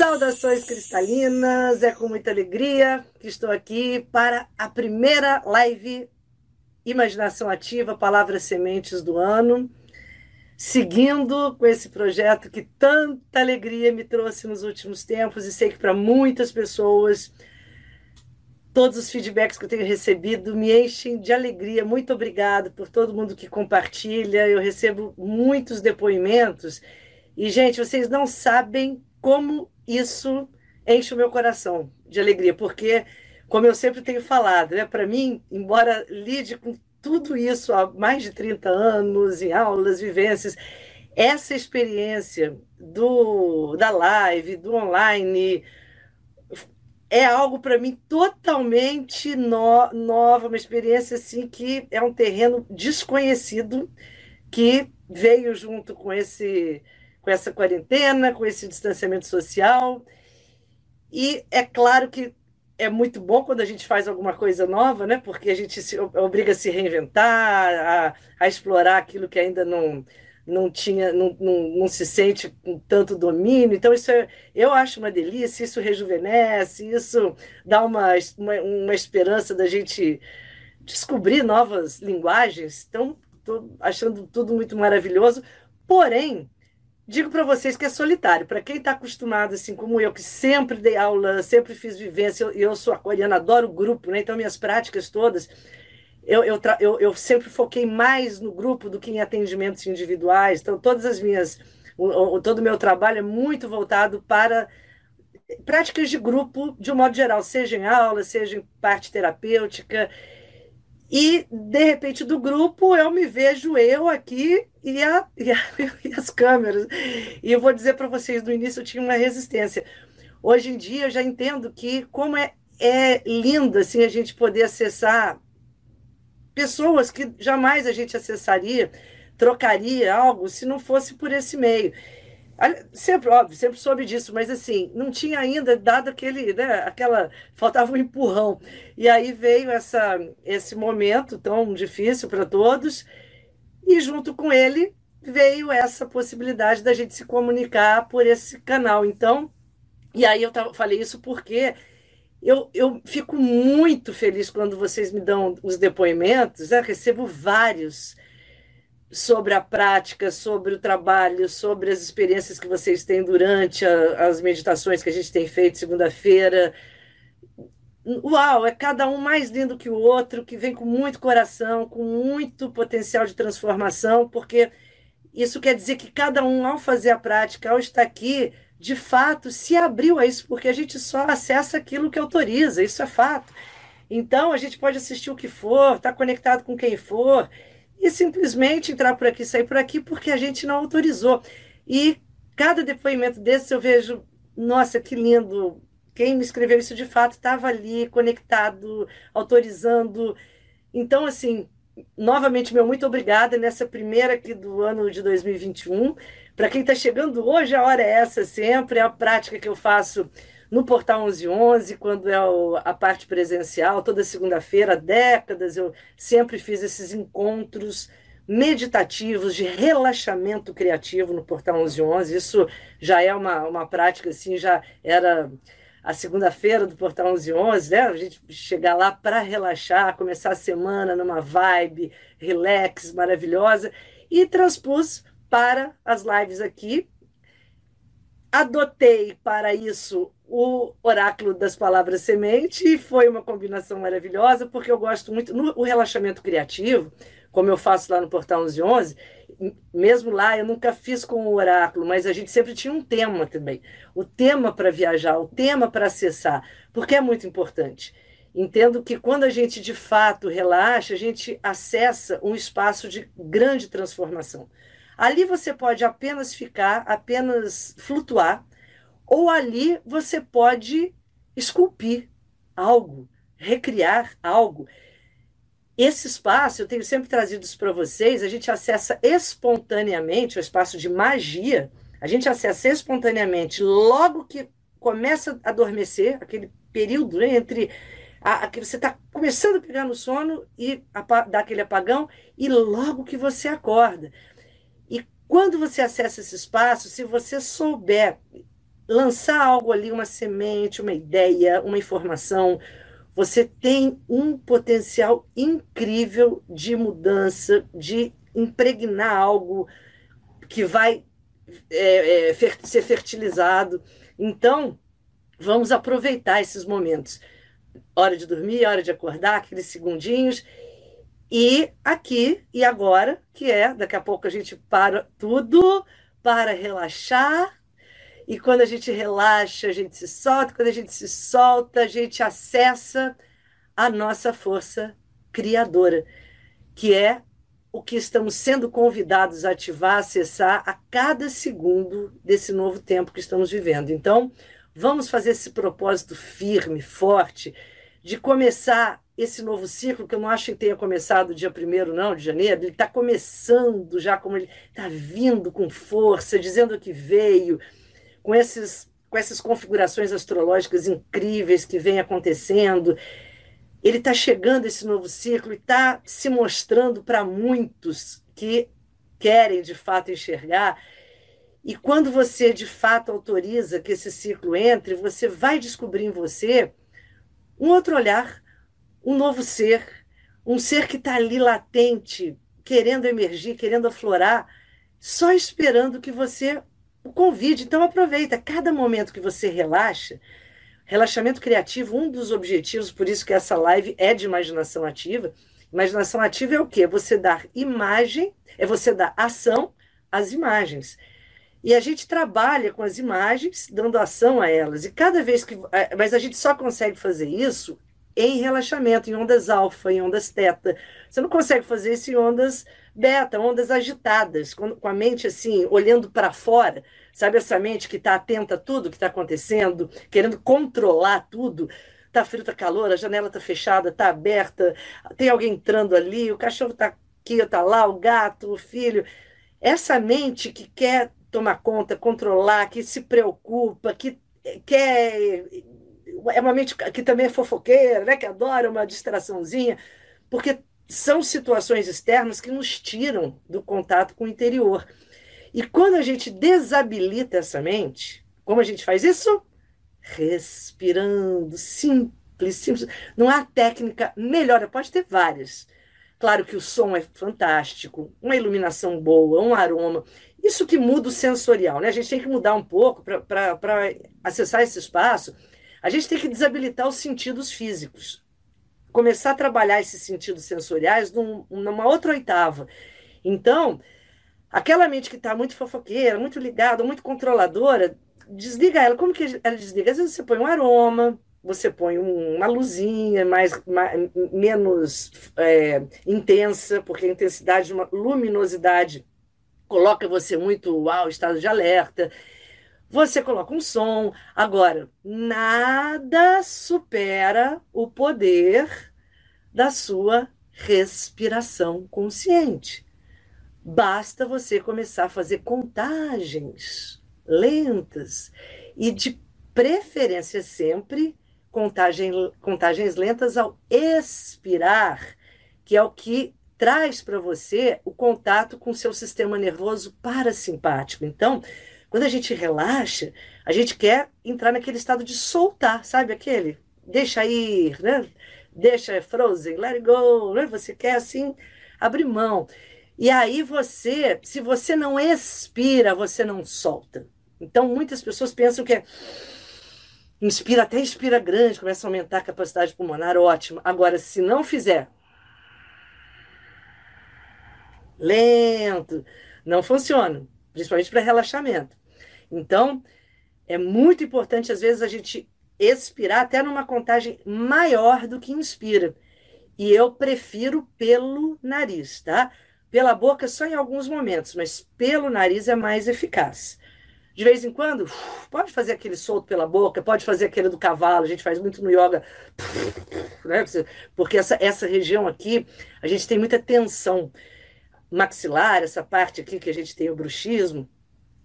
Saudações cristalinas, é com muita alegria que estou aqui para a primeira live Imaginação Ativa, Palavras Sementes do ano, seguindo com esse projeto que tanta alegria me trouxe nos últimos tempos e sei que para muitas pessoas todos os feedbacks que eu tenho recebido me enchem de alegria. Muito obrigado por todo mundo que compartilha. Eu recebo muitos depoimentos e gente, vocês não sabem como isso enche o meu coração de alegria, porque, como eu sempre tenho falado, né, para mim, embora lide com tudo isso há mais de 30 anos, em aulas, vivências, essa experiência do, da live, do online, é algo para mim totalmente no, nova, uma experiência assim que é um terreno desconhecido que veio junto com esse com essa quarentena, com esse distanciamento social. E é claro que é muito bom quando a gente faz alguma coisa nova, né? Porque a gente se obriga a se reinventar, a, a explorar aquilo que ainda não não tinha, não, não, não, se sente com tanto domínio. Então, isso é, eu acho uma delícia, isso rejuvenesce, isso dá uma, uma, uma esperança da gente descobrir novas linguagens. Então, estou achando tudo muito maravilhoso. Porém, digo para vocês que é solitário. Para quem está acostumado, assim como eu, que sempre dei aula, sempre fiz vivência, eu, eu sou aquariana, adoro grupo, né? então minhas práticas todas, eu, eu, eu, eu, sempre foquei mais no grupo do que em atendimentos individuais. Então, todas as minhas, o, o, todo o meu trabalho é muito voltado para práticas de grupo, de um modo geral, seja em aula, seja em parte terapêutica. E, de repente, do grupo, eu me vejo eu aqui e, a, e, a, e as câmeras. E eu vou dizer para vocês, no início eu tinha uma resistência. Hoje em dia eu já entendo que como é, é lindo assim, a gente poder acessar pessoas que jamais a gente acessaria, trocaria algo se não fosse por esse meio. Sempre, óbvio, sempre soube disso, mas assim, não tinha ainda dado aquele, né, aquela, faltava um empurrão. E aí veio essa, esse momento tão difícil para todos, e junto com ele veio essa possibilidade da gente se comunicar por esse canal. Então, e aí eu falei isso porque eu, eu fico muito feliz quando vocês me dão os depoimentos, né? recebo vários sobre a prática, sobre o trabalho, sobre as experiências que vocês têm durante a, as meditações que a gente tem feito segunda-feira. Uau, é cada um mais lindo que o outro, que vem com muito coração, com muito potencial de transformação, porque isso quer dizer que cada um, ao fazer a prática, ao estar aqui, de fato se abriu a isso, porque a gente só acessa aquilo que autoriza, isso é fato. Então, a gente pode assistir o que for, estar tá conectado com quem for, e simplesmente entrar por aqui, sair por aqui, porque a gente não autorizou. E cada depoimento desse eu vejo, nossa, que lindo. Quem me escreveu isso de fato estava ali, conectado, autorizando. Então, assim, novamente, meu muito obrigada nessa primeira aqui do ano de 2021. Para quem está chegando hoje, a hora é essa sempre, é a prática que eu faço no Portal 1111, quando é a parte presencial, toda segunda-feira, décadas, eu sempre fiz esses encontros meditativos de relaxamento criativo no Portal 1111. Isso já é uma, uma prática, assim, já era a segunda-feira do Portal 1111, né? A gente chegar lá para relaxar, começar a semana numa vibe relax, maravilhosa, e transpus para as lives aqui. Adotei para isso o oráculo das palavras semente e foi uma combinação maravilhosa, porque eu gosto muito no o relaxamento criativo, como eu faço lá no Portal 1111, mesmo lá eu nunca fiz com o oráculo, mas a gente sempre tinha um tema também. O tema para viajar, o tema para acessar, porque é muito importante. Entendo que quando a gente de fato relaxa, a gente acessa um espaço de grande transformação. Ali você pode apenas ficar, apenas flutuar, ou ali você pode esculpir algo, recriar algo. Esse espaço, eu tenho sempre trazido isso para vocês, a gente acessa espontaneamente o espaço de magia, a gente acessa espontaneamente logo que começa a adormecer, aquele período né, entre a, a, que você está começando a pegar no sono e a, dá aquele apagão, e logo que você acorda. E quando você acessa esse espaço, se você souber lançar algo ali, uma semente, uma ideia, uma informação, você tem um potencial incrível de mudança, de impregnar algo que vai é, é, fer ser fertilizado. Então, vamos aproveitar esses momentos. Hora de dormir, hora de acordar, aqueles segundinhos. E aqui e agora, que é, daqui a pouco a gente para tudo para relaxar e quando a gente relaxa, a gente se solta, quando a gente se solta, a gente acessa a nossa força criadora, que é o que estamos sendo convidados a ativar, acessar a cada segundo desse novo tempo que estamos vivendo. Então, vamos fazer esse propósito firme, forte, de começar esse novo ciclo, que eu não acho que tenha começado dia 1 não, de janeiro, ele está começando já como ele está vindo com força, dizendo que veio, com, esses, com essas configurações astrológicas incríveis que vem acontecendo. Ele está chegando esse novo ciclo e está se mostrando para muitos que querem de fato enxergar. E quando você de fato autoriza que esse ciclo entre, você vai descobrir em você um outro olhar, um novo ser, um ser que está ali latente, querendo emergir, querendo aflorar, só esperando que você o convite. Então aproveita cada momento que você relaxa. Relaxamento criativo, um dos objetivos, por isso que essa live é de imaginação ativa. Imaginação ativa é o quê? Você dar imagem, é você dar ação às imagens. E a gente trabalha com as imagens, dando ação a elas. E cada vez que. É, mas a gente só consegue fazer isso em relaxamento, em ondas alfa, em ondas teta. Você não consegue fazer isso em ondas beta, ondas agitadas, com, a mente assim, olhando para fora, sabe essa mente que está atenta a tudo que está acontecendo, querendo controlar tudo. Tá frio, tá calor, a janela está fechada, está aberta, tem alguém entrando ali, o cachorro está aqui, está lá, o gato, o filho. Essa mente que quer tomar conta, controlar, que se preocupa, que quer é uma mente que também é fofoqueira, né? que adora uma distraçãozinha, porque são situações externas que nos tiram do contato com o interior. E quando a gente desabilita essa mente, como a gente faz isso? Respirando, simples, simples. Não há técnica melhor, pode ter várias. Claro que o som é fantástico, uma iluminação boa, um aroma. Isso que muda o sensorial, né? A gente tem que mudar um pouco para acessar esse espaço. A gente tem que desabilitar os sentidos físicos começar a trabalhar esses sentidos sensoriais num, numa outra oitava. Então, aquela mente que está muito fofoqueira, muito ligada, muito controladora, desliga ela. Como que ela desliga? Às vezes você põe um aroma, você põe uma luzinha mais, mais menos é, intensa, porque a intensidade de uma luminosidade coloca você muito uau, estado de alerta. Você coloca um som. Agora, nada supera o poder da sua respiração consciente. Basta você começar a fazer contagens lentas e, de preferência, sempre contagem, contagens lentas ao expirar, que é o que traz para você o contato com o seu sistema nervoso parasimpático. Então, quando a gente relaxa, a gente quer entrar naquele estado de soltar, sabe aquele? Deixa ir, né? Deixa frozen, let it go, né? Você quer assim abrir mão. E aí você, se você não expira, você não solta. Então muitas pessoas pensam que é inspira até inspira grande, começa a aumentar a capacidade pulmonar, ótimo. Agora, se não fizer lento, não funciona, principalmente para relaxamento. Então, é muito importante, às vezes, a gente expirar até numa contagem maior do que inspira. E eu prefiro pelo nariz, tá? Pela boca só em alguns momentos, mas pelo nariz é mais eficaz. De vez em quando, pode fazer aquele solto pela boca, pode fazer aquele do cavalo, a gente faz muito no yoga, né? porque essa, essa região aqui, a gente tem muita tensão maxilar, essa parte aqui que a gente tem o bruxismo,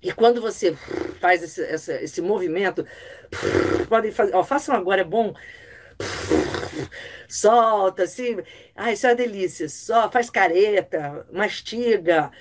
e quando você faz esse, esse, esse movimento, podem fazer, ó, façam agora, é bom. Solta, assim. Ah, isso é uma delícia. Só faz careta, mastiga.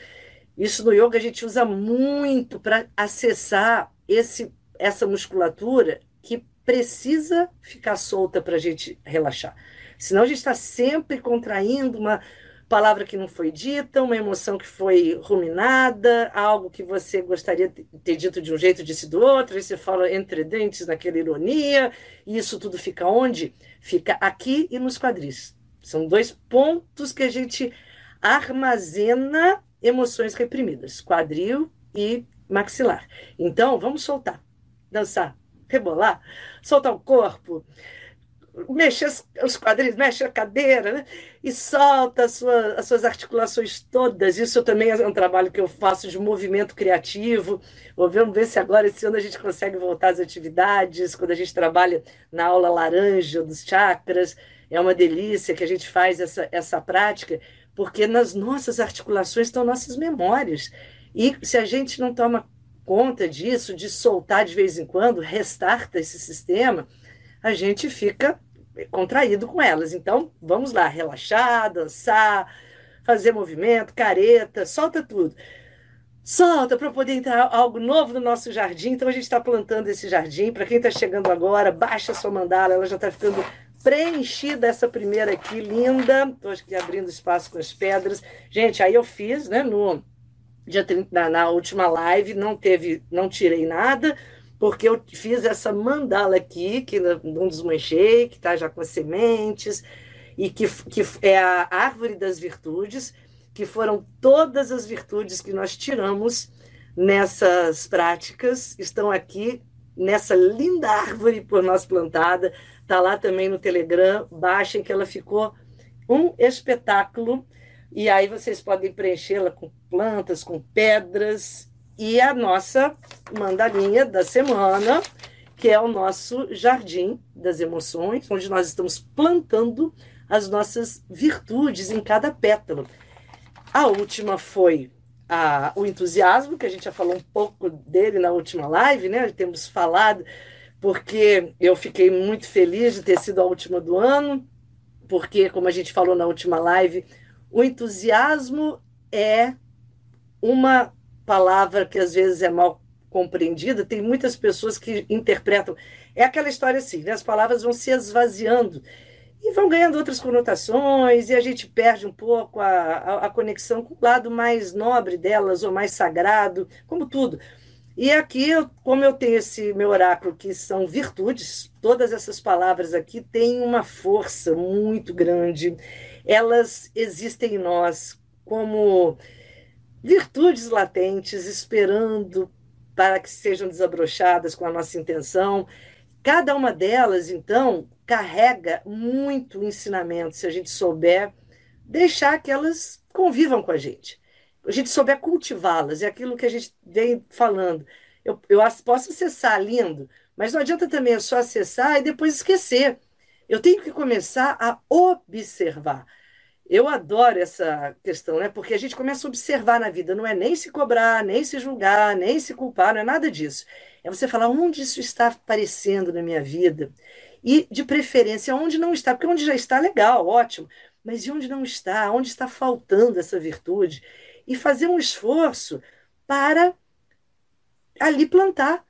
Isso no yoga a gente usa muito para acessar esse, essa musculatura que precisa ficar solta para a gente relaxar. Senão a gente está sempre contraindo uma palavra que não foi dita, uma emoção que foi ruminada, algo que você gostaria de ter dito de um jeito, disse do outro, e você fala entre dentes naquela ironia, e isso tudo fica onde? Fica aqui e nos quadris. São dois pontos que a gente armazena emoções reprimidas, quadril e maxilar. Então, vamos soltar, dançar, rebolar, soltar o corpo, mexer os quadris, mexe a cadeira, né? E solta sua, as suas articulações todas. Isso também é um trabalho que eu faço de movimento criativo. Vamos ver se agora, esse ano, a gente consegue voltar às atividades, quando a gente trabalha na aula laranja dos chakras. É uma delícia que a gente faz essa, essa prática, porque nas nossas articulações estão nossas memórias. E se a gente não toma conta disso, de soltar de vez em quando, restarta esse sistema, a gente fica contraído com elas. Então, vamos lá, relaxar, dançar, fazer movimento, careta, solta tudo. Solta para poder entrar algo novo no nosso jardim. Então, a gente está plantando esse jardim. Para quem está chegando agora, baixa sua mandala, ela já está ficando preenchida essa primeira aqui, linda. Estou aqui abrindo espaço com as pedras. Gente, aí eu fiz, né, no dia 30, na, na última live, não teve, não tirei nada, porque eu fiz essa mandala aqui, que não desmanchei, que está já com as sementes, e que, que é a árvore das virtudes, que foram todas as virtudes que nós tiramos nessas práticas, estão aqui nessa linda árvore por nós plantada, está lá também no Telegram, baixem que ela ficou um espetáculo, e aí vocês podem preenchê-la com plantas, com pedras, e a nossa mandalinha da semana, que é o nosso jardim das emoções, onde nós estamos plantando as nossas virtudes em cada pétalo. A última foi a, o entusiasmo, que a gente já falou um pouco dele na última live, né? Temos falado, porque eu fiquei muito feliz de ter sido a última do ano, porque, como a gente falou na última live, o entusiasmo é uma palavra que às vezes é mal compreendida, tem muitas pessoas que interpretam. É aquela história assim, né? as palavras vão se esvaziando e vão ganhando outras conotações, e a gente perde um pouco a, a, a conexão com o lado mais nobre delas, ou mais sagrado, como tudo. E aqui, como eu tenho esse meu oráculo, que são virtudes, todas essas palavras aqui têm uma força muito grande. Elas existem em nós como virtudes latentes esperando para que sejam desabrochadas com a nossa intenção. Cada uma delas, então, carrega muito ensinamento, se a gente souber deixar que elas convivam com a gente. A gente souber cultivá-las, é aquilo que a gente vem falando. Eu, eu posso acessar lindo, mas não adianta também só acessar e depois esquecer. Eu tenho que começar a observar. Eu adoro essa questão, né? Porque a gente começa a observar na vida, não é nem se cobrar, nem se julgar, nem se culpar, não é nada disso. É você falar onde isso está aparecendo na minha vida e, de preferência, onde não está, porque onde já está, legal, ótimo, mas e onde não está, onde está faltando essa virtude e fazer um esforço para ali plantar.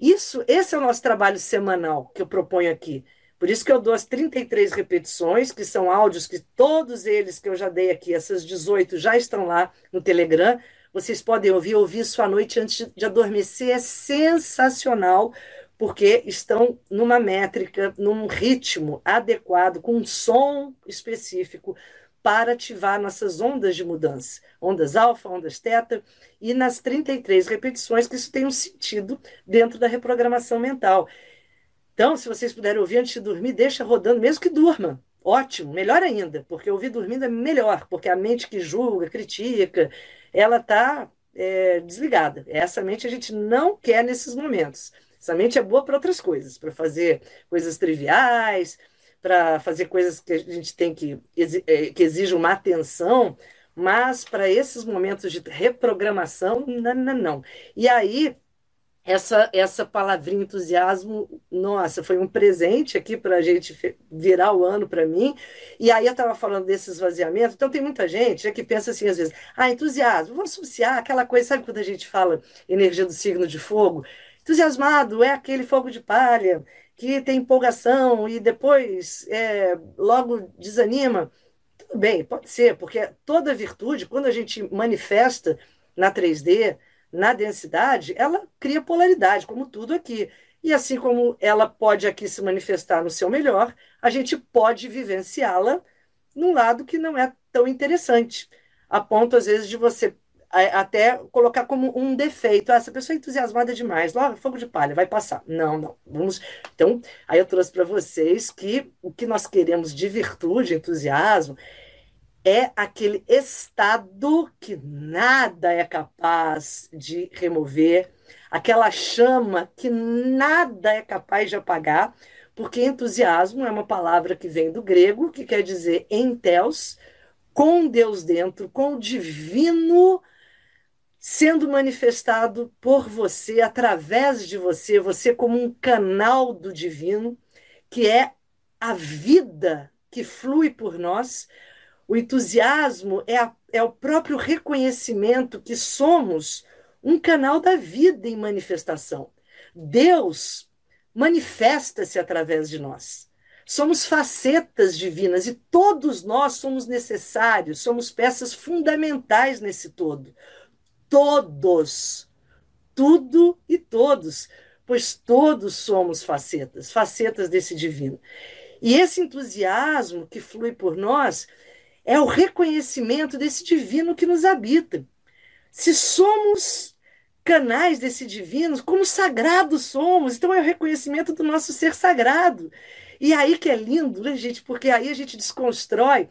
Isso, esse é o nosso trabalho semanal que eu proponho aqui. Por isso que eu dou as 33 repetições, que são áudios que todos eles que eu já dei aqui, essas 18 já estão lá no Telegram. Vocês podem ouvir, ouvir isso à noite antes de adormecer. É sensacional, porque estão numa métrica, num ritmo adequado, com um som específico para ativar nossas ondas de mudança, ondas alfa, ondas teta, e nas 33 repetições que isso tem um sentido dentro da reprogramação mental. Então, se vocês puderem ouvir antes de dormir, deixa rodando, mesmo que durma. Ótimo, melhor ainda, porque ouvir dormindo é melhor, porque a mente que julga, critica, ela está é, desligada. Essa mente a gente não quer nesses momentos. Essa mente é boa para outras coisas, para fazer coisas triviais, para fazer coisas que a gente tem que, é, que exigem uma atenção, mas para esses momentos de reprogramação, não, não, não. E aí, essa, essa palavrinha entusiasmo, nossa, foi um presente aqui para a gente virar o ano para mim. E aí eu estava falando desse esvaziamento. Então, tem muita gente né, que pensa assim, às vezes, ah, entusiasmo, vou associar aquela coisa, sabe quando a gente fala energia do signo de fogo? Entusiasmado é aquele fogo de palha que tem empolgação e depois é, logo desanima. Tudo bem, pode ser, porque toda virtude, quando a gente manifesta na 3D, na densidade, ela cria polaridade, como tudo aqui. E assim como ela pode aqui se manifestar no seu melhor, a gente pode vivenciá-la num lado que não é tão interessante, a ponto, às vezes, de você até colocar como um defeito. Ah, essa pessoa é entusiasmada demais, logo fogo de palha, vai passar. Não, não. Vamos. Então, aí eu trouxe para vocês que o que nós queremos de virtude, entusiasmo, é aquele estado que nada é capaz de remover, aquela chama que nada é capaz de apagar, porque entusiasmo é uma palavra que vem do grego, que quer dizer enteos, com Deus dentro, com o divino sendo manifestado por você, através de você, você como um canal do divino, que é a vida que flui por nós. O entusiasmo é, a, é o próprio reconhecimento que somos um canal da vida em manifestação. Deus manifesta-se através de nós. Somos facetas divinas e todos nós somos necessários, somos peças fundamentais nesse todo todos, tudo e todos, pois todos somos facetas, facetas desse divino. E esse entusiasmo que flui por nós é o reconhecimento desse divino que nos habita. Se somos canais desse divino, como sagrados somos, então é o reconhecimento do nosso ser sagrado. E aí que é lindo, né, gente? Porque aí a gente desconstrói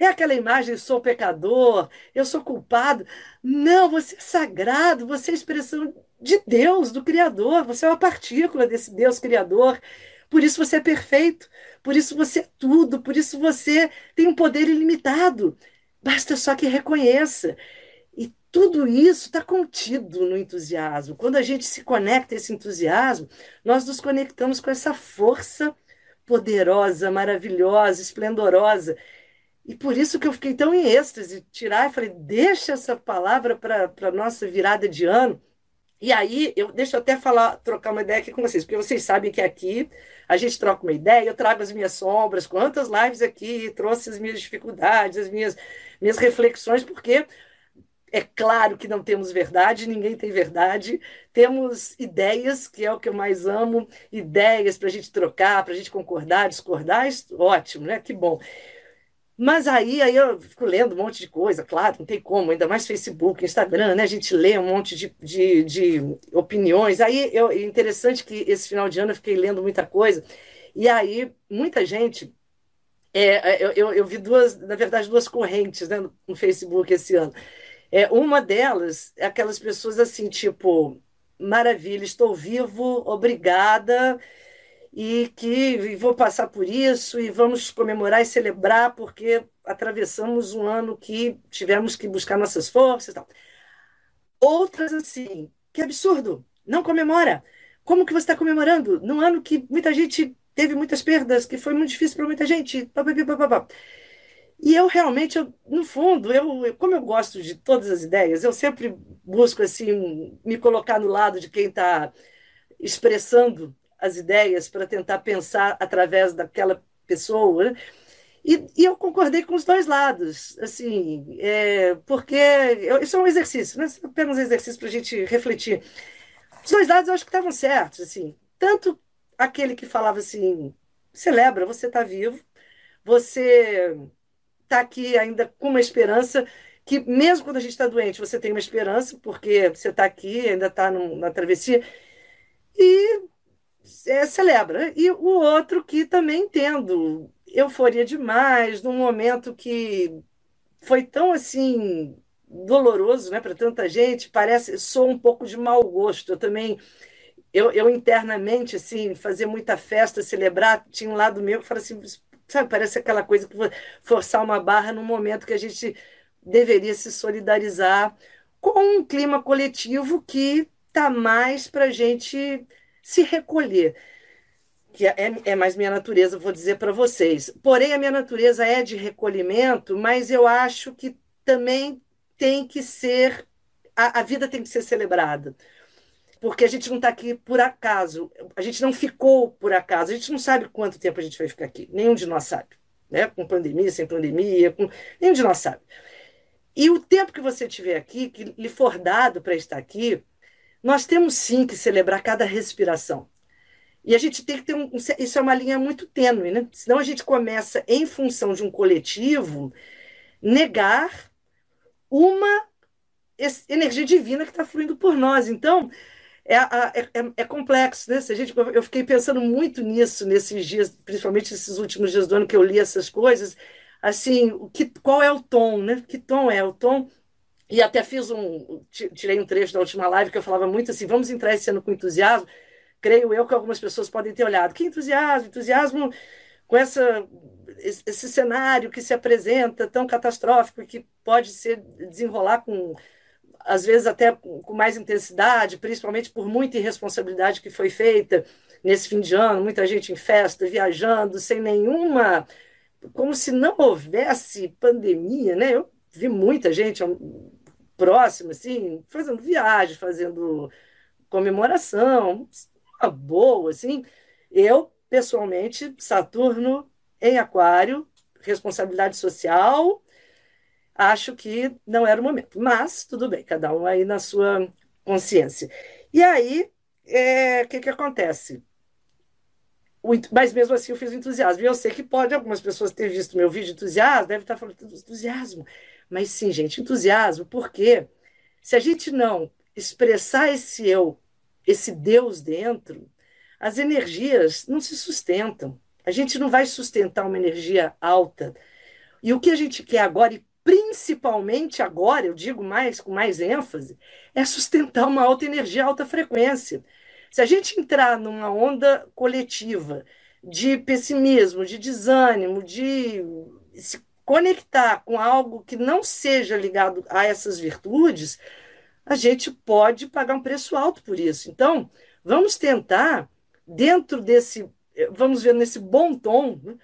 é aquela imagem, sou pecador, eu sou culpado. Não, você é sagrado, você é a expressão de Deus, do Criador, você é uma partícula desse Deus Criador. Por isso você é perfeito, por isso você é tudo, por isso você tem um poder ilimitado. Basta só que reconheça. E tudo isso está contido no entusiasmo. Quando a gente se conecta a esse entusiasmo, nós nos conectamos com essa força poderosa, maravilhosa, esplendorosa e por isso que eu fiquei tão em êxtase, tirar e falei, deixa essa palavra para a nossa virada de ano. E aí, eu deixa eu até falar, trocar uma ideia aqui com vocês, porque vocês sabem que aqui a gente troca uma ideia, eu trago as minhas sombras, quantas lives aqui, trouxe as minhas dificuldades, as minhas, minhas reflexões, porque é claro que não temos verdade, ninguém tem verdade, temos ideias, que é o que eu mais amo, ideias para a gente trocar, para a gente concordar, discordar, ótimo, né? Que bom. Mas aí, aí eu fico lendo um monte de coisa, claro, não tem como, ainda mais Facebook, Instagram, né? A gente lê um monte de, de, de opiniões. Aí eu, é interessante que esse final de ano eu fiquei lendo muita coisa, e aí muita gente. É, é eu, eu, eu vi duas, na verdade, duas correntes né, no, Facebook esse ano. É, uma delas é aquelas pessoas assim, tipo, maravilha, estou vivo, obrigada e que vou passar por isso e vamos comemorar e celebrar porque atravessamos um ano que tivemos que buscar nossas forças e tal. Outras assim, que absurdo, não comemora. Como que você está comemorando num ano que muita gente teve muitas perdas, que foi muito difícil para muita gente? E eu realmente, eu, no fundo, eu, como eu gosto de todas as ideias, eu sempre busco assim me colocar no lado de quem está expressando as ideias para tentar pensar através daquela pessoa. Né? E, e, eu concordei com os dois lados, assim, é, porque eu, isso é um exercício, né? apenas um exercício para a gente refletir. Os dois lados eu acho que estavam certos, assim, tanto aquele que falava assim, celebra, você está vivo, você está aqui ainda com uma esperança, que mesmo quando a gente está doente, você tem uma esperança, porque você está aqui, ainda está na travessia, e é, celebra. E o outro que também entendo, euforia demais, num momento que foi tão assim doloroso né, para tanta gente, parece, sou um pouco de mau gosto. Eu também, eu, eu internamente, assim, fazia muita festa, celebrar, tinha um lado meu que fala assim, sabe, parece aquela coisa que forçar uma barra no momento que a gente deveria se solidarizar com um clima coletivo que está mais para a gente se recolher que é, é mais minha natureza, vou dizer para vocês. Porém, a minha natureza é de recolhimento, mas eu acho que também tem que ser, a, a vida tem que ser celebrada. Porque a gente não está aqui por acaso, a gente não ficou por acaso, a gente não sabe quanto tempo a gente vai ficar aqui, nenhum de nós sabe. Né? Com pandemia, sem pandemia, com... nenhum de nós sabe. E o tempo que você tiver aqui, que lhe for dado para estar aqui, nós temos sim que celebrar cada respiração. E a gente tem que ter um. Isso é uma linha muito tênue, né? Senão a gente começa, em função de um coletivo, negar uma energia divina que está fluindo por nós. Então, é, é, é, é, complexo, né? Se a gente, eu fiquei pensando muito nisso nesses dias, principalmente esses últimos dias do ano que eu li essas coisas. Assim, o que, qual é o tom, né? Que tom é o tom? E até fiz um. Tirei um trecho da última live que eu falava muito assim: vamos entrar esse ano com entusiasmo creio eu que algumas pessoas podem ter olhado. Que entusiasmo, entusiasmo com essa, esse cenário que se apresenta tão catastrófico que pode ser desenrolar com às vezes até com mais intensidade, principalmente por muita irresponsabilidade que foi feita nesse fim de ano, muita gente em festa, viajando, sem nenhuma, como se não houvesse pandemia, né? Eu vi muita gente próxima, assim, fazendo viagem, fazendo comemoração, boa, assim. Eu, pessoalmente, Saturno em Aquário, responsabilidade social, acho que não era o momento. Mas, tudo bem, cada um aí na sua consciência. E aí, o é, que, que acontece? Mas mesmo assim eu fiz entusiasmo. E eu sei que pode algumas pessoas ter visto meu vídeo de entusiasmo, deve estar falando entusiasmo. Mas sim, gente, entusiasmo, porque se a gente não expressar esse eu esse Deus dentro, as energias não se sustentam. A gente não vai sustentar uma energia alta. E o que a gente quer agora, e principalmente agora, eu digo mais com mais ênfase, é sustentar uma alta energia, alta frequência. Se a gente entrar numa onda coletiva de pessimismo, de desânimo, de conectar com algo que não seja ligado a essas virtudes, a gente pode pagar um preço alto por isso. Então, vamos tentar, dentro desse, vamos ver nesse bom tom né,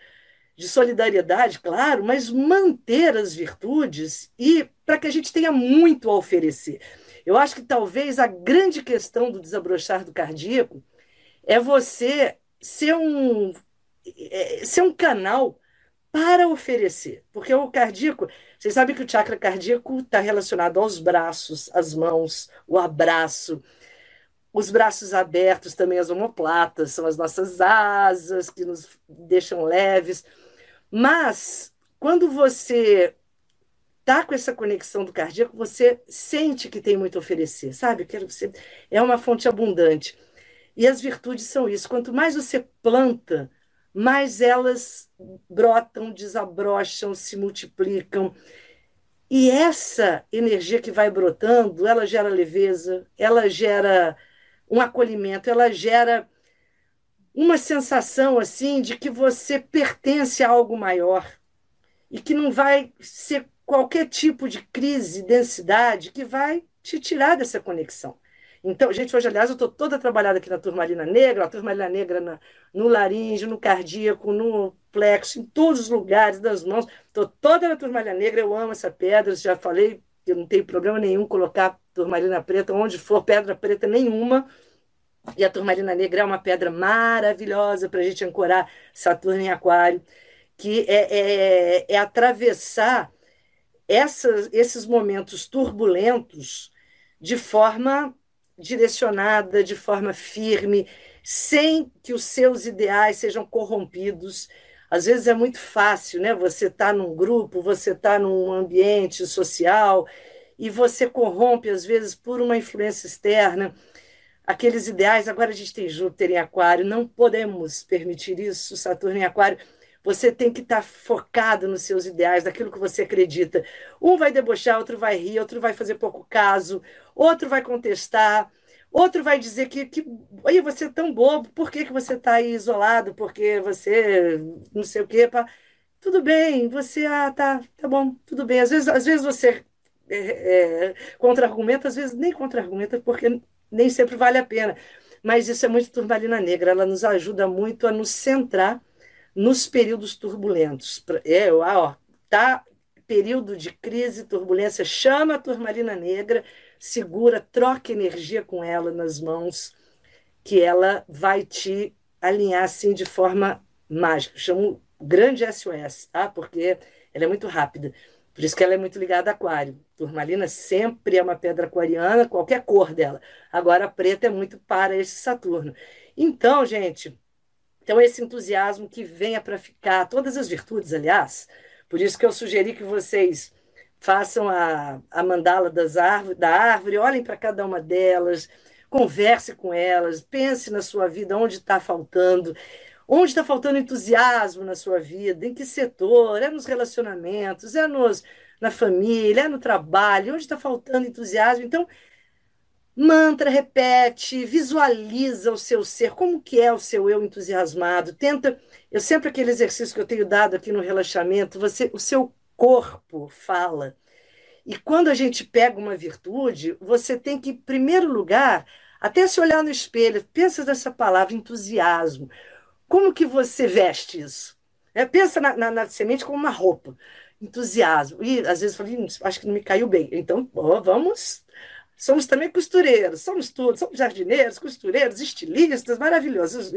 de solidariedade, claro, mas manter as virtudes e para que a gente tenha muito a oferecer. Eu acho que talvez a grande questão do desabrochar do cardíaco é você ser um, é, ser um canal para oferecer. Porque o cardíaco, vocês sabem que o chakra cardíaco está relacionado aos braços, às mãos, o abraço. Os braços abertos também, as omoplatas, são as nossas asas que nos deixam leves. Mas, quando você está com essa conexão do cardíaco, você sente que tem muito a oferecer, sabe? Quero você é uma fonte abundante. E as virtudes são isso. Quanto mais você planta mais elas brotam, desabrocham, se multiplicam. E essa energia que vai brotando, ela gera leveza, ela gera um acolhimento, ela gera uma sensação assim de que você pertence a algo maior e que não vai ser qualquer tipo de crise, densidade que vai te tirar dessa conexão. Então, gente, hoje, aliás, eu estou toda trabalhada aqui na turmalina negra, a turmalina negra na, no laríngeo, no cardíaco, no plexo, em todos os lugares das mãos. Estou toda na turmalina negra, eu amo essa pedra, já falei que eu não tenho problema nenhum colocar turmalina preta onde for, pedra preta nenhuma. E a turmalina negra é uma pedra maravilhosa para a gente ancorar Saturno em Aquário, que é, é, é atravessar essas, esses momentos turbulentos de forma direcionada de forma firme, sem que os seus ideais sejam corrompidos. Às vezes é muito fácil, né? Você está num grupo, você está num ambiente social e você corrompe, às vezes, por uma influência externa, aqueles ideais. Agora a gente tem Júpiter em Aquário, não podemos permitir isso, Saturno em Aquário, Você tem que estar tá focado nos seus ideais, naquilo que você acredita. Um vai debochar, outro vai rir, outro vai fazer pouco caso, outro vai contestar, outro vai dizer que, que Oi, você é tão bobo, por que, que você está aí isolado? Porque você não sei o quê. Pá. Tudo bem, você ah, tá, tá bom, tudo bem. Às vezes, às vezes você é, é, contra-argumenta, às vezes nem contra-argumenta, porque nem sempre vale a pena. Mas isso é muito turmalina negra, ela nos ajuda muito a nos centrar nos períodos turbulentos. É, ah, ó, tá período de crise, turbulência, chama a turmalina negra, segura, troca energia com ela nas mãos, que ela vai te alinhar assim de forma mágica. Chamo grande SOS, tá? Porque ela é muito rápida. Por isso que ela é muito ligada a aquário. Turmalina sempre é uma pedra aquariana, qualquer cor dela. Agora a preta é muito para esse Saturno. Então, gente, então, esse entusiasmo que venha para ficar, todas as virtudes, aliás, por isso que eu sugeri que vocês façam a, a mandala das árvore, da árvore, olhem para cada uma delas, converse com elas, pense na sua vida, onde está faltando, onde está faltando entusiasmo na sua vida, em que setor, é nos relacionamentos, é nos, na família, é no trabalho, onde está faltando entusiasmo. Então, Mantra, repete, visualiza o seu ser, como que é o seu eu entusiasmado. Tenta, eu sempre aquele exercício que eu tenho dado aqui no relaxamento, você, o seu corpo fala. E quando a gente pega uma virtude, você tem que, em primeiro lugar, até se olhar no espelho, pensa nessa palavra entusiasmo. Como que você veste isso? É, pensa na, na, na, semente como uma roupa. Entusiasmo. E às vezes eu falei, acho que não me caiu bem. Então, vamos Somos também costureiros, somos tudo, somos jardineiros, costureiros, estilistas, maravilhosos,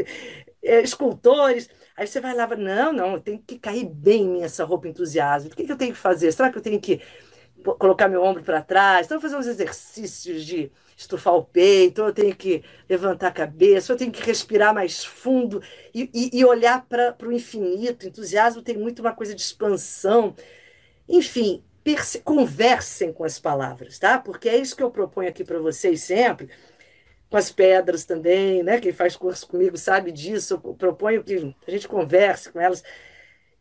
é, escultores. Aí você vai lá, não, não, tem que cair bem em mim essa roupa entusiasmo. O que, que eu tenho que fazer? Será que eu tenho que colocar meu ombro para trás? Então, fazer uns exercícios de estufar o peito, eu tenho que levantar a cabeça, eu tenho que respirar mais fundo e, e, e olhar para o infinito. Entusiasmo tem muito uma coisa de expansão. Enfim, conversem com as palavras, tá? Porque é isso que eu proponho aqui para vocês sempre, com as pedras também, né? Quem faz curso comigo sabe disso. Eu proponho que a gente converse com elas.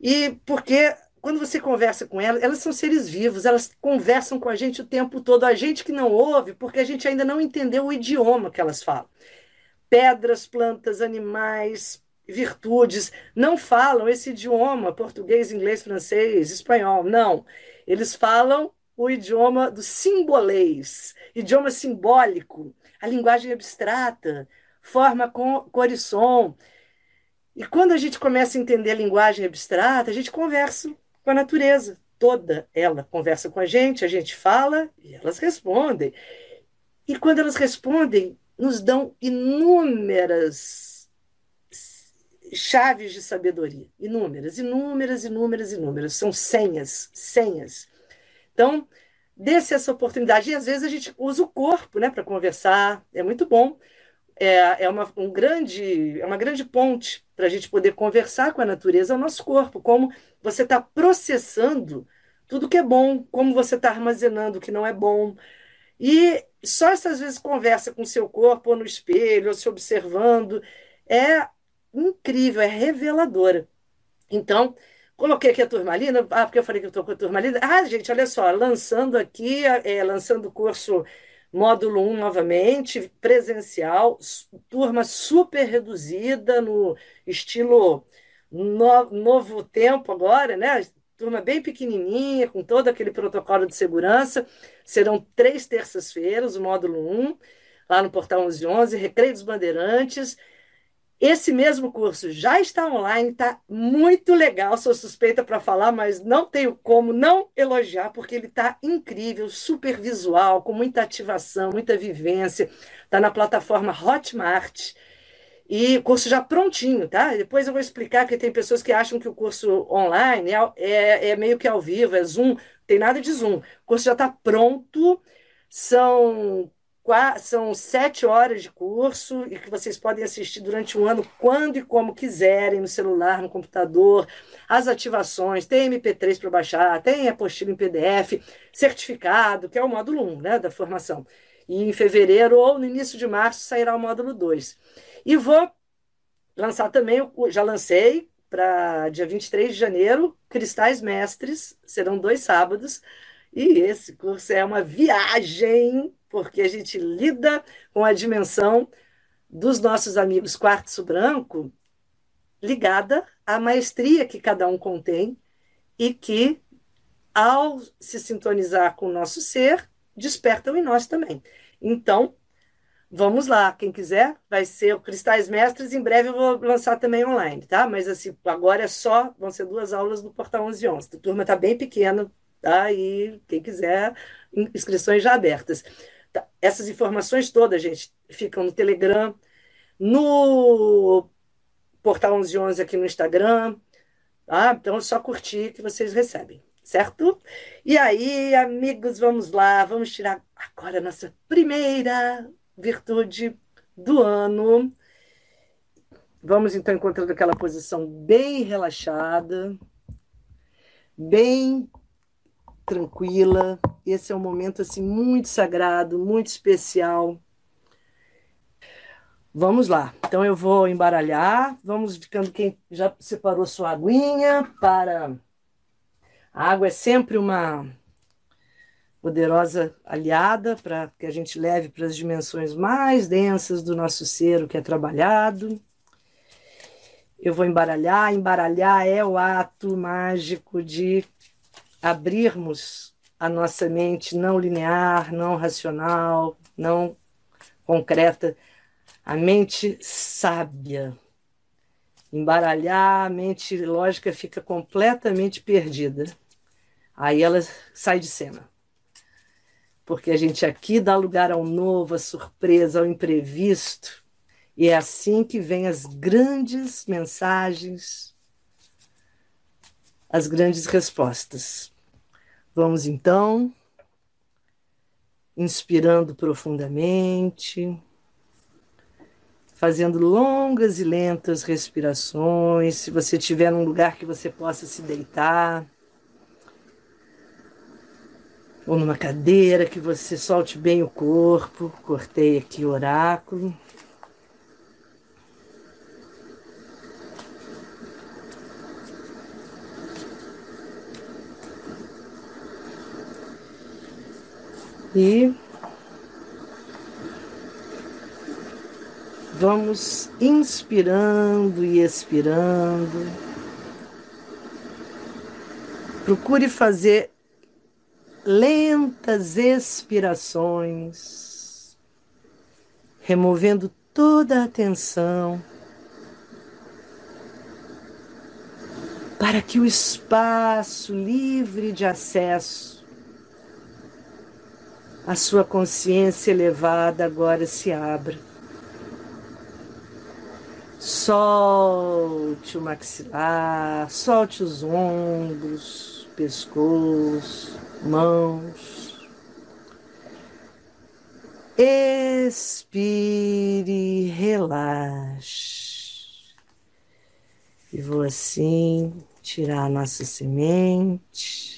E porque quando você conversa com elas, elas são seres vivos, elas conversam com a gente o tempo todo, a gente que não ouve, porque a gente ainda não entendeu o idioma que elas falam. Pedras, plantas, animais, virtudes, não falam esse idioma, português, inglês, francês, espanhol, não. Eles falam o idioma do simbolês, idioma simbólico, a linguagem abstrata, forma com cor e som. E quando a gente começa a entender a linguagem abstrata, a gente conversa com a natureza, toda ela conversa com a gente, a gente fala e elas respondem. E quando elas respondem, nos dão inúmeras chaves de sabedoria, inúmeras, inúmeras, inúmeras, inúmeras, são senhas, senhas. Então, desse essa oportunidade, e às vezes a gente usa o corpo né, para conversar, é muito bom. É, é, uma, um grande, é uma grande ponte para a gente poder conversar com a natureza, o nosso corpo, como você está processando tudo que é bom, como você está armazenando o que não é bom. E só essas vezes conversa com o seu corpo, ou no espelho, ou se observando, é incrível, é reveladora. Então, coloquei aqui a turmalina, ah, porque eu falei que eu estou com a turmalina. Ah, gente, olha só, lançando aqui, é, lançando o curso módulo 1 novamente, presencial, turma super reduzida, no estilo no, novo tempo agora, né? Turma bem pequenininha, com todo aquele protocolo de segurança. Serão três terças-feiras, o módulo 1, lá no Portal 1111, Recreio dos Bandeirantes. Esse mesmo curso já está online, está muito legal. Sou suspeita para falar, mas não tenho como não elogiar, porque ele está incrível, super visual, com muita ativação, muita vivência. Está na plataforma Hotmart. E o curso já prontinho, tá? Depois eu vou explicar que tem pessoas que acham que o curso online é, é, é meio que ao vivo, é Zoom. Tem nada de Zoom. O curso já está pronto. São são sete horas de curso e que vocês podem assistir durante um ano quando e como quiserem, no celular, no computador. As ativações, tem MP3 para baixar, tem apostila em PDF, certificado, que é o módulo 1 né, da formação. E em fevereiro ou no início de março sairá o módulo 2. E vou lançar também, já lancei, para dia 23 de janeiro, Cristais Mestres, serão dois sábados, e esse curso é uma viagem, porque a gente lida com a dimensão dos nossos amigos Quartzo Branco, ligada à maestria que cada um contém e que, ao se sintonizar com o nosso ser, despertam em nós também. Então, vamos lá, quem quiser, vai ser o Cristais Mestres, em breve eu vou lançar também online, tá? Mas assim, agora é só, vão ser duas aulas no Portal 1111. A turma está bem pequena, tá? E quem quiser, inscrições já abertas. Essas informações todas, gente, ficam no Telegram, no Portal 1111 aqui no Instagram, tá? Então é só curtir que vocês recebem, certo? E aí, amigos, vamos lá, vamos tirar agora a nossa primeira virtude do ano. Vamos então encontrando aquela posição bem relaxada, bem tranquila. Esse é um momento assim muito sagrado, muito especial. Vamos lá. Então eu vou embaralhar. Vamos ficando quem já separou sua aguinha para a água é sempre uma poderosa aliada para que a gente leve para as dimensões mais densas do nosso ser o que é trabalhado. Eu vou embaralhar. Embaralhar é o ato mágico de abrirmos a nossa mente não linear, não racional, não concreta, a mente sábia. Embaralhar, a mente lógica fica completamente perdida. Aí ela sai de cena. Porque a gente aqui dá lugar ao novo, à surpresa, ao imprevisto. E é assim que vem as grandes mensagens, as grandes respostas. Vamos então, inspirando profundamente, fazendo longas e lentas respirações. Se você tiver num lugar que você possa se deitar, ou numa cadeira que você solte bem o corpo. Cortei aqui o oráculo. E vamos inspirando e expirando. Procure fazer lentas expirações, removendo toda a tensão, para que o espaço livre de acesso a sua consciência elevada agora se abra. Solte o maxilar, solte os ombros, pescoço, mãos. Expire, relaxe. E vou assim tirar a nossa semente.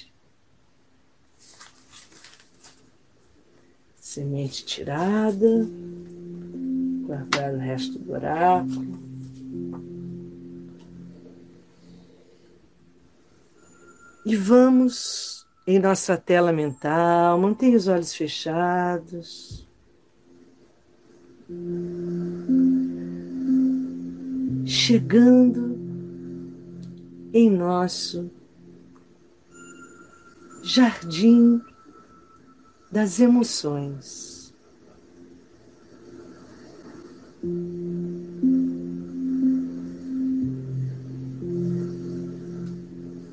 Semente tirada, guardar o resto do oráculo. E vamos em nossa tela mental, mantenha os olhos fechados. Chegando em nosso jardim das emoções.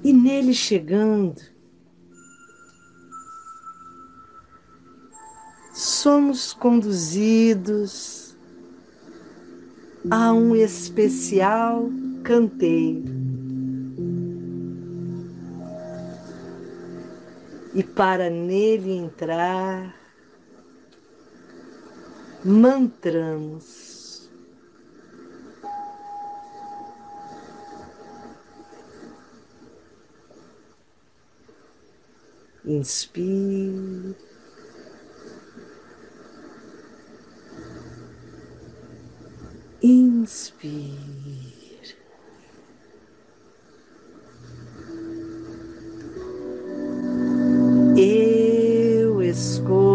E nele chegando, somos conduzidos a um especial canteiro. E para nele entrar, mantramos. Inspire. Inspire. school.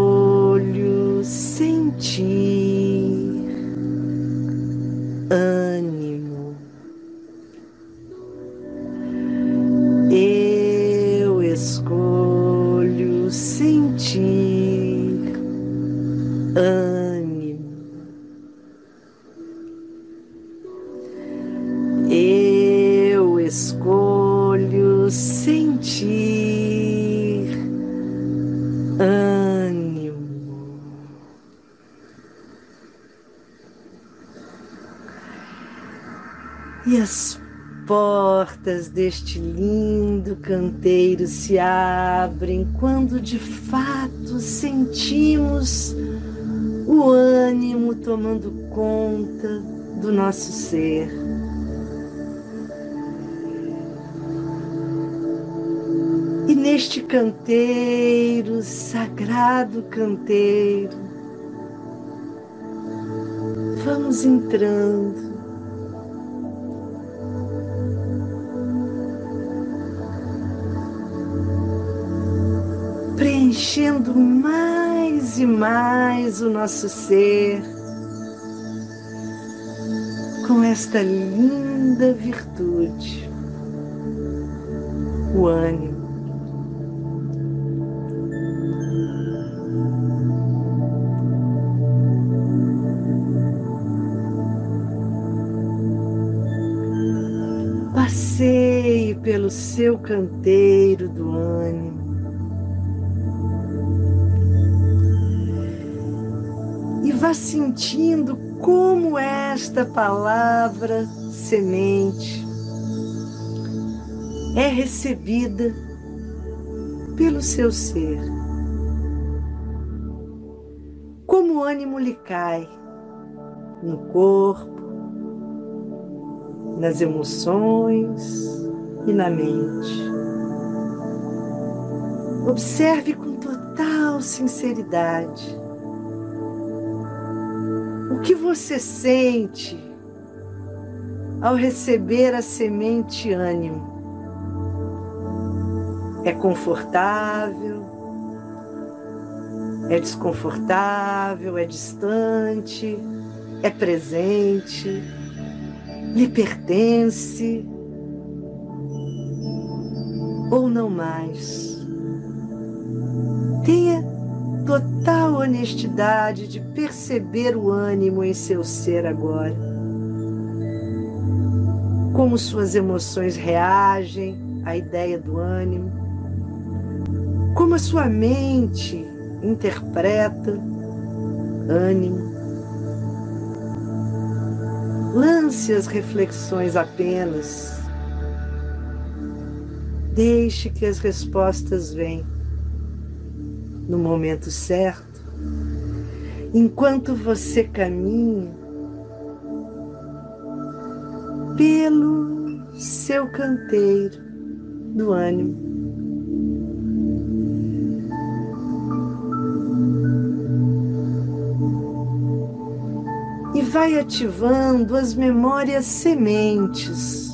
Portas deste lindo canteiro se abrem quando de fato sentimos o ânimo tomando conta do nosso ser. E neste canteiro, sagrado canteiro, vamos entrando preenchendo mais e mais o nosso ser com esta linda virtude, o ânimo. Passeie pelo seu canteiro do ânimo sentindo como esta palavra semente é recebida pelo seu ser. Como o ânimo lhe cai no corpo, nas emoções e na mente. Observe com total sinceridade que você sente ao receber a semente ânimo? É confortável? É desconfortável? É distante? É presente? Lhe pertence? Ou não mais? Tenha total honestidade de perceber o ânimo em seu ser agora. Como suas emoções reagem à ideia do ânimo. Como a sua mente interpreta ânimo. Lance as reflexões apenas. Deixe que as respostas venham no momento certo, enquanto você caminha pelo seu canteiro do ânimo. E vai ativando as memórias sementes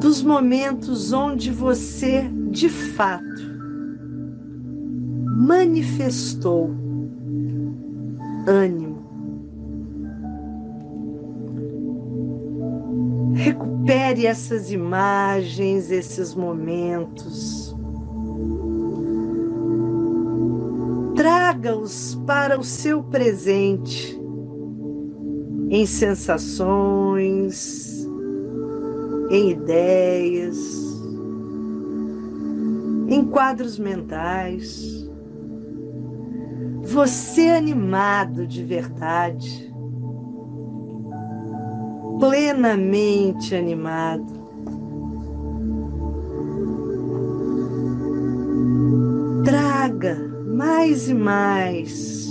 dos momentos onde você de fato manifestou ânimo. Recupere essas imagens, esses momentos. Traga-os para o seu presente, em sensações, em ideias em quadros mentais. Você animado de verdade, plenamente animado. Traga mais e mais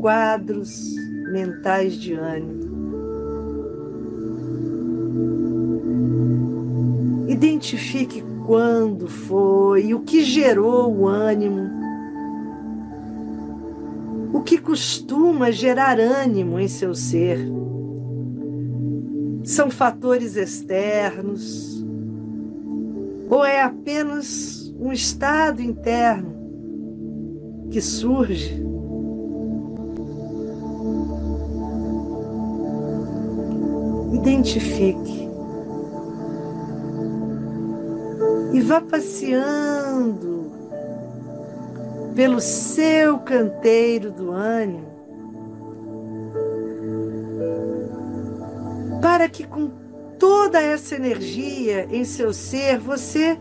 quadros mentais de ânimo. Identifique quando foi, o que gerou o ânimo, o que costuma gerar ânimo em seu ser. São fatores externos ou é apenas um estado interno que surge? Identifique E vá passeando pelo seu canteiro do ânimo, para que com toda essa energia em seu ser você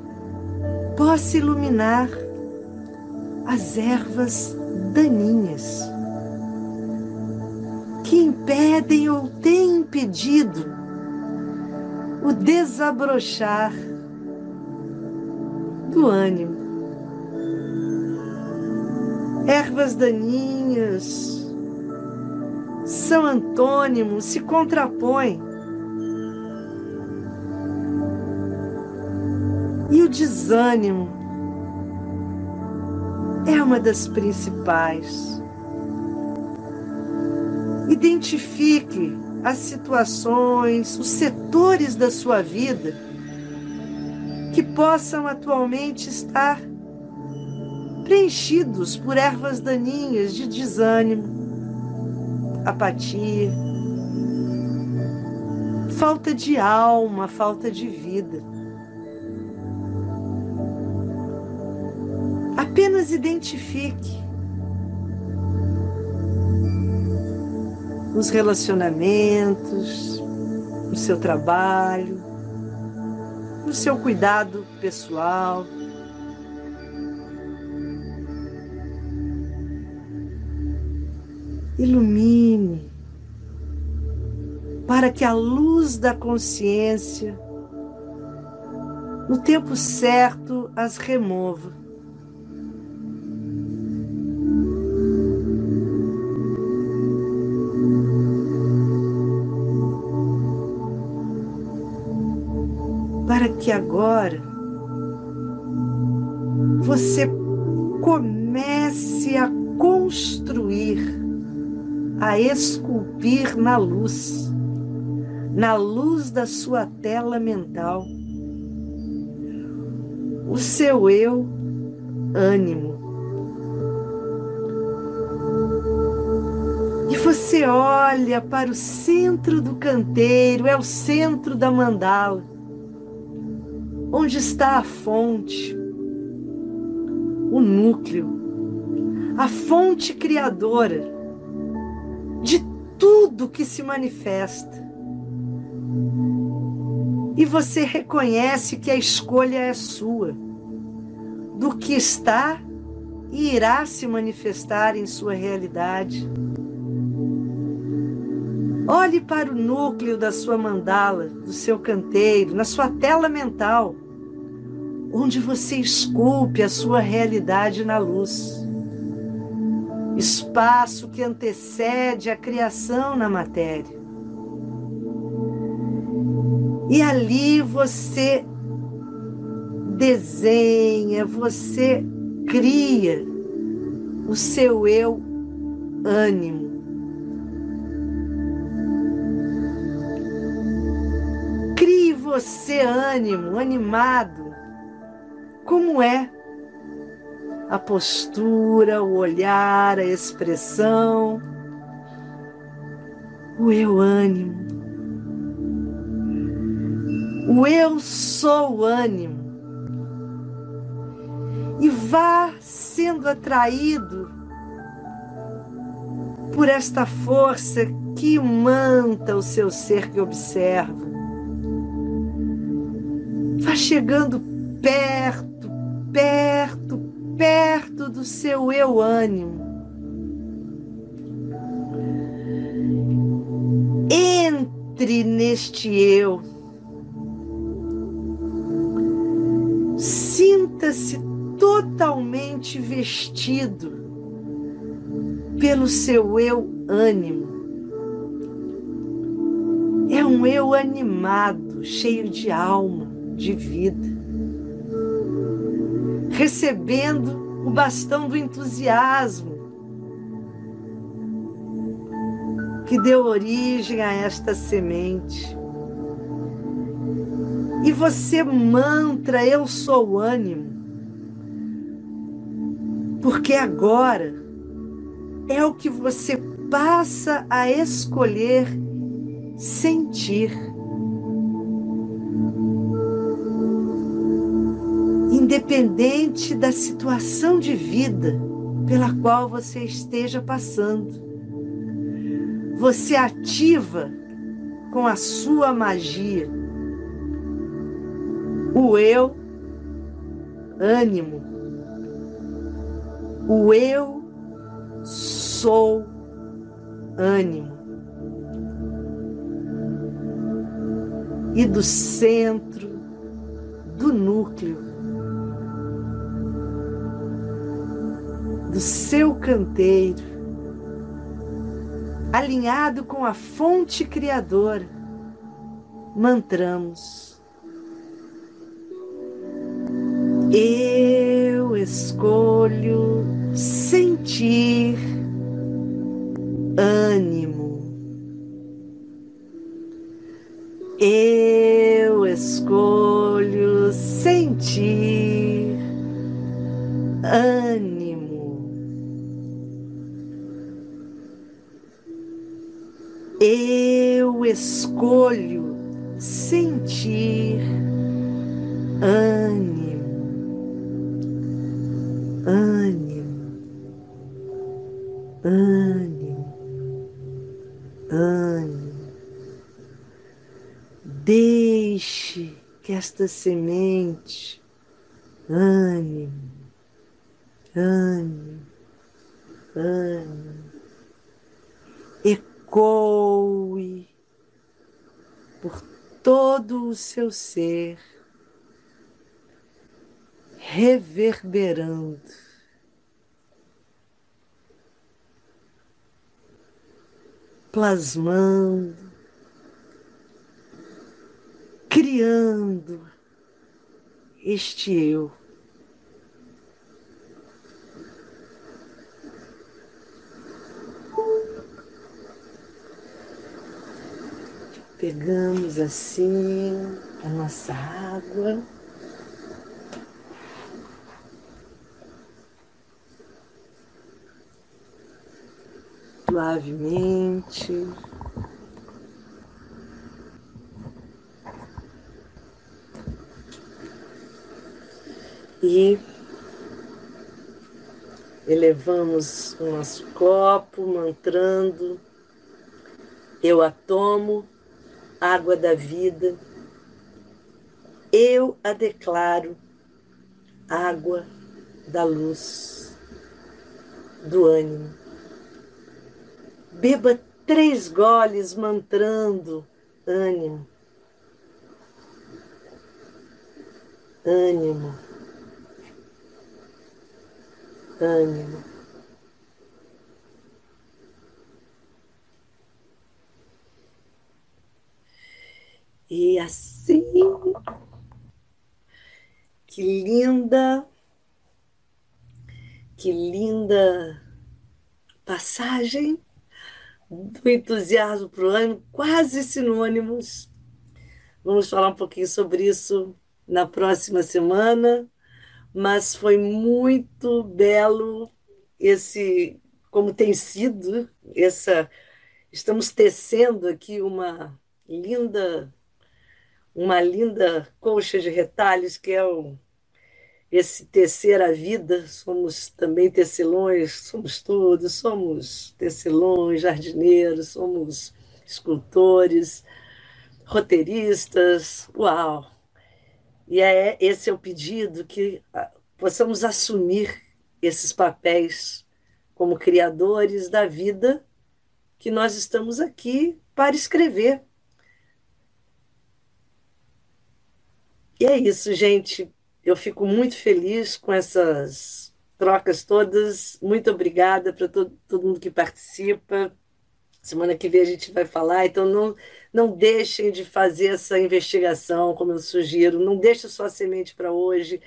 possa iluminar as ervas daninhas que impedem ou têm impedido o desabrochar do ânimo. Ervas daninhas são antônimos, se contrapõem. E o desânimo é uma das principais. Identifique as situações, os setores da sua vida que possam atualmente estar preenchidos por ervas daninhas de desânimo, apatia, falta de alma, falta de vida. Apenas identifique nos relacionamentos, no seu trabalho, no seu cuidado pessoal. Ilumine para que a luz da consciência, no tempo certo, as remova. Para que agora você comece a construir, a esculpir na luz, na luz da sua tela mental, o seu eu ânimo. E você olha para o centro do canteiro, é o centro da mandala Onde está a fonte? O núcleo, a fonte criadora de tudo que se manifesta. E você reconhece que a escolha é sua, do que está e irá se manifestar em sua realidade. Olhe para o núcleo da sua mandala, do seu canteiro, na sua tela mental onde você esculpe a sua realidade na luz. Espaço que antecede a criação na matéria. E ali você desenha, você cria o seu eu ânimo. Crie você ânimo, animado como é a postura, o olhar, a expressão, o eu ânimo. O eu sou ânimo. E vá sendo atraído por esta força que manta o seu ser que observa. Vá chegando perto perto, perto do seu eu ânimo. Entre neste eu. Sinta-se totalmente vestido pelo seu eu ânimo. É um eu animado, cheio de alma, de vida recebendo o bastão do entusiasmo que deu origem a esta semente. E você mantra eu sou ânimo. Porque agora é o que você passa a escolher sentir. Independente da situação de vida pela qual você esteja passando. Você ativa com a sua magia o eu ânimo, o eu sou ânimo. E do centro, do núcleo, do seu canteiro, alinhado com a fonte criadora, mantramos. Eu escolho sentir ânimo. Eu escolho sentir ânimo. Escolho sentir ânimo. Ânimo. Ânimo. Ânimo. Deixe que esta semente, ânimo, ânimo, ânimo, ecoe todo o seu ser, reverberando. Plasmando, criando este eu. Pegamos assim a nossa água. Suavemente. E elevamos o nosso copo, mantrando. Eu a tomo água da vida, eu a declaro água da luz, do ânimo. Beba três goles mantrando ânimo. Ânimo. Ânimo. E assim, que linda, que linda passagem do entusiasmo para o ânimo, quase sinônimos. Vamos falar um pouquinho sobre isso na próxima semana, mas foi muito belo esse, como tem sido essa, estamos tecendo aqui uma linda uma linda colcha de retalhos, que é o, esse tecer a vida. Somos também tecelões, somos todos, somos tecelões, jardineiros, somos escultores, roteiristas. Uau! E é esse é o pedido que ah, possamos assumir esses papéis como criadores da vida que nós estamos aqui para escrever E é isso, gente. Eu fico muito feliz com essas trocas todas. Muito obrigada para todo, todo mundo que participa. Semana que vem a gente vai falar, então não, não deixem de fazer essa investigação, como eu sugiro. Não deixe só a semente para hoje.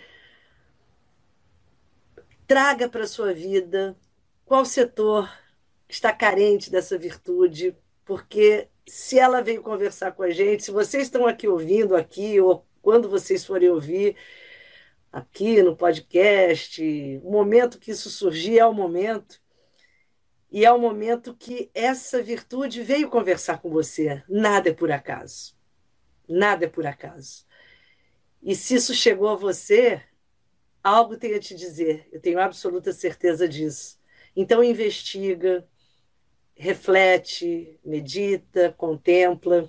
Traga para a sua vida qual setor está carente dessa virtude, porque se ela veio conversar com a gente, se vocês estão aqui ouvindo aqui ou quando vocês forem ouvir aqui no podcast, o momento que isso surgir é o momento. E é o momento que essa virtude veio conversar com você. Nada é por acaso. Nada é por acaso. E se isso chegou a você, algo tem a te dizer, eu tenho absoluta certeza disso. Então, investiga, reflete, medita, contempla,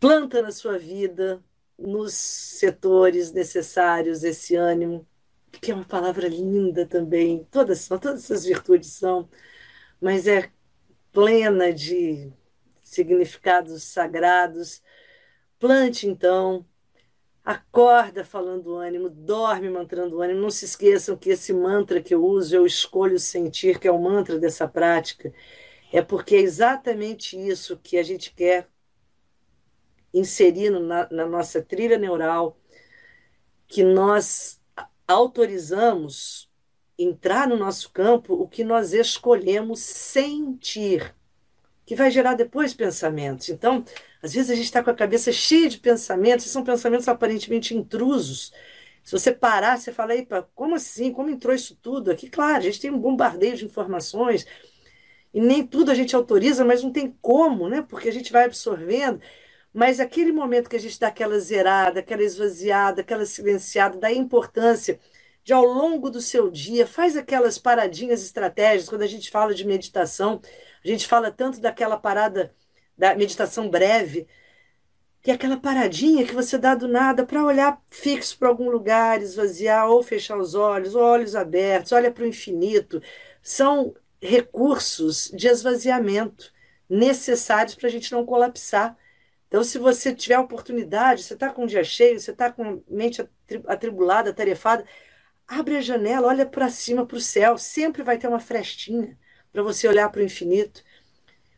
planta na sua vida, nos setores necessários, esse ânimo, que é uma palavra linda também, todas, todas essas virtudes são, mas é plena de significados sagrados. Plante, então, acorda falando ânimo, dorme mantrando ânimo. Não se esqueçam que esse mantra que eu uso, eu escolho sentir, que é o mantra dessa prática, é porque é exatamente isso que a gente quer inserir na, na nossa trilha neural, que nós autorizamos entrar no nosso campo o que nós escolhemos sentir, que vai gerar depois pensamentos. Então, às vezes a gente está com a cabeça cheia de pensamentos, e são pensamentos aparentemente intrusos. Se você parar, você fala, Epa, como assim? Como entrou isso tudo aqui? Claro, a gente tem um bombardeio de informações, e nem tudo a gente autoriza, mas não tem como, né? Porque a gente vai absorvendo. Mas aquele momento que a gente dá aquela zerada, aquela esvaziada, aquela silenciada, da importância de ao longo do seu dia, faz aquelas paradinhas estratégicas, quando a gente fala de meditação, a gente fala tanto daquela parada da meditação breve, que é aquela paradinha que você dá do nada para olhar fixo para algum lugar, esvaziar ou fechar os olhos, olhos abertos, olha para o infinito. São recursos de esvaziamento necessários para a gente não colapsar. Então, se você tiver oportunidade, você está com um dia cheio, você está com a mente atribulada, atarefada, abre a janela, olha para cima, para o céu, sempre vai ter uma frestinha para você olhar para o infinito.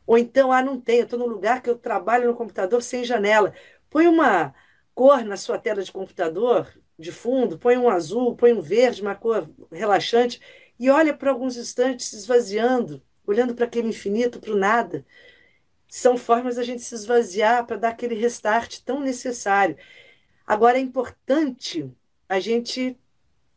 Ou então, ah, não tem, eu estou num lugar que eu trabalho no computador sem janela. Põe uma cor na sua tela de computador, de fundo, põe um azul, põe um verde, uma cor relaxante, e olha por alguns instantes esvaziando, olhando para aquele infinito, para o nada são formas da gente se esvaziar para dar aquele restart tão necessário. Agora é importante a gente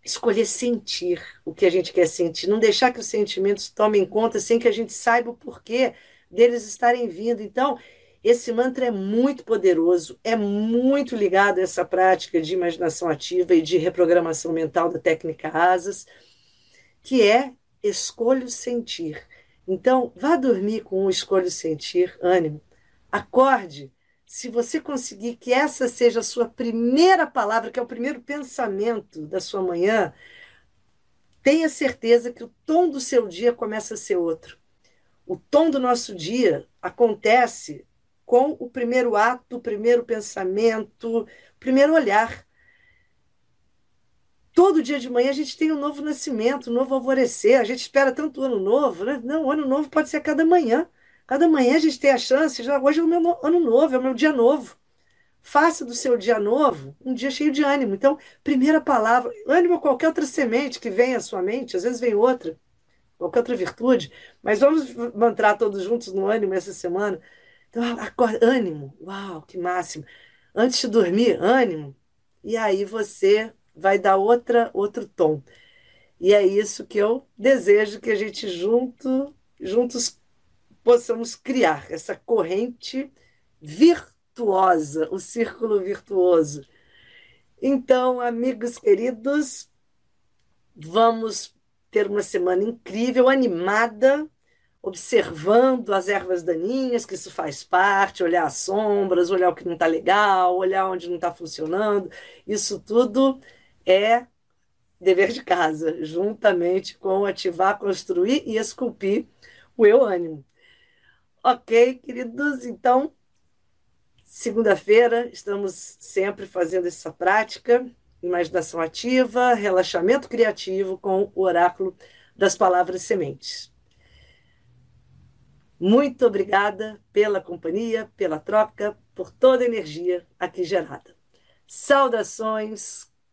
escolher sentir o que a gente quer sentir, não deixar que os sentimentos tomem conta sem que a gente saiba o porquê deles estarem vindo. Então, esse mantra é muito poderoso, é muito ligado a essa prática de imaginação ativa e de reprogramação mental da técnica Asas, que é escolho sentir. Então, vá dormir com o escolho sentir ânimo. Acorde. Se você conseguir que essa seja a sua primeira palavra, que é o primeiro pensamento da sua manhã, tenha certeza que o tom do seu dia começa a ser outro. O tom do nosso dia acontece com o primeiro ato, o primeiro pensamento, o primeiro olhar. Todo dia de manhã a gente tem um novo nascimento, um novo alvorecer. A gente espera tanto ano novo, né? Não, ano novo pode ser cada manhã. Cada manhã a gente tem a chance, já hoje é o meu ano novo, é o meu dia novo. Faça do seu dia novo um dia cheio de ânimo. Então, primeira palavra, ânimo ou qualquer outra semente que vem à sua mente, às vezes vem outra, qualquer outra virtude, mas vamos mantrar todos juntos no ânimo essa semana. Então, acorda, ânimo, uau, que máximo. Antes de dormir, ânimo. E aí você vai dar outra, outro tom. E é isso que eu desejo que a gente junto, juntos possamos criar essa corrente virtuosa, o círculo virtuoso. Então, amigos queridos, vamos ter uma semana incrível, animada, observando as ervas daninhas, que isso faz parte, olhar as sombras, olhar o que não está legal, olhar onde não está funcionando. Isso tudo é dever de casa, juntamente com ativar, construir e esculpir o eu ânimo. Ok, queridos? Então, segunda-feira estamos sempre fazendo essa prática, imaginação ativa, relaxamento criativo com o oráculo das palavras sementes. Muito obrigada pela companhia, pela troca, por toda a energia aqui gerada. Saudações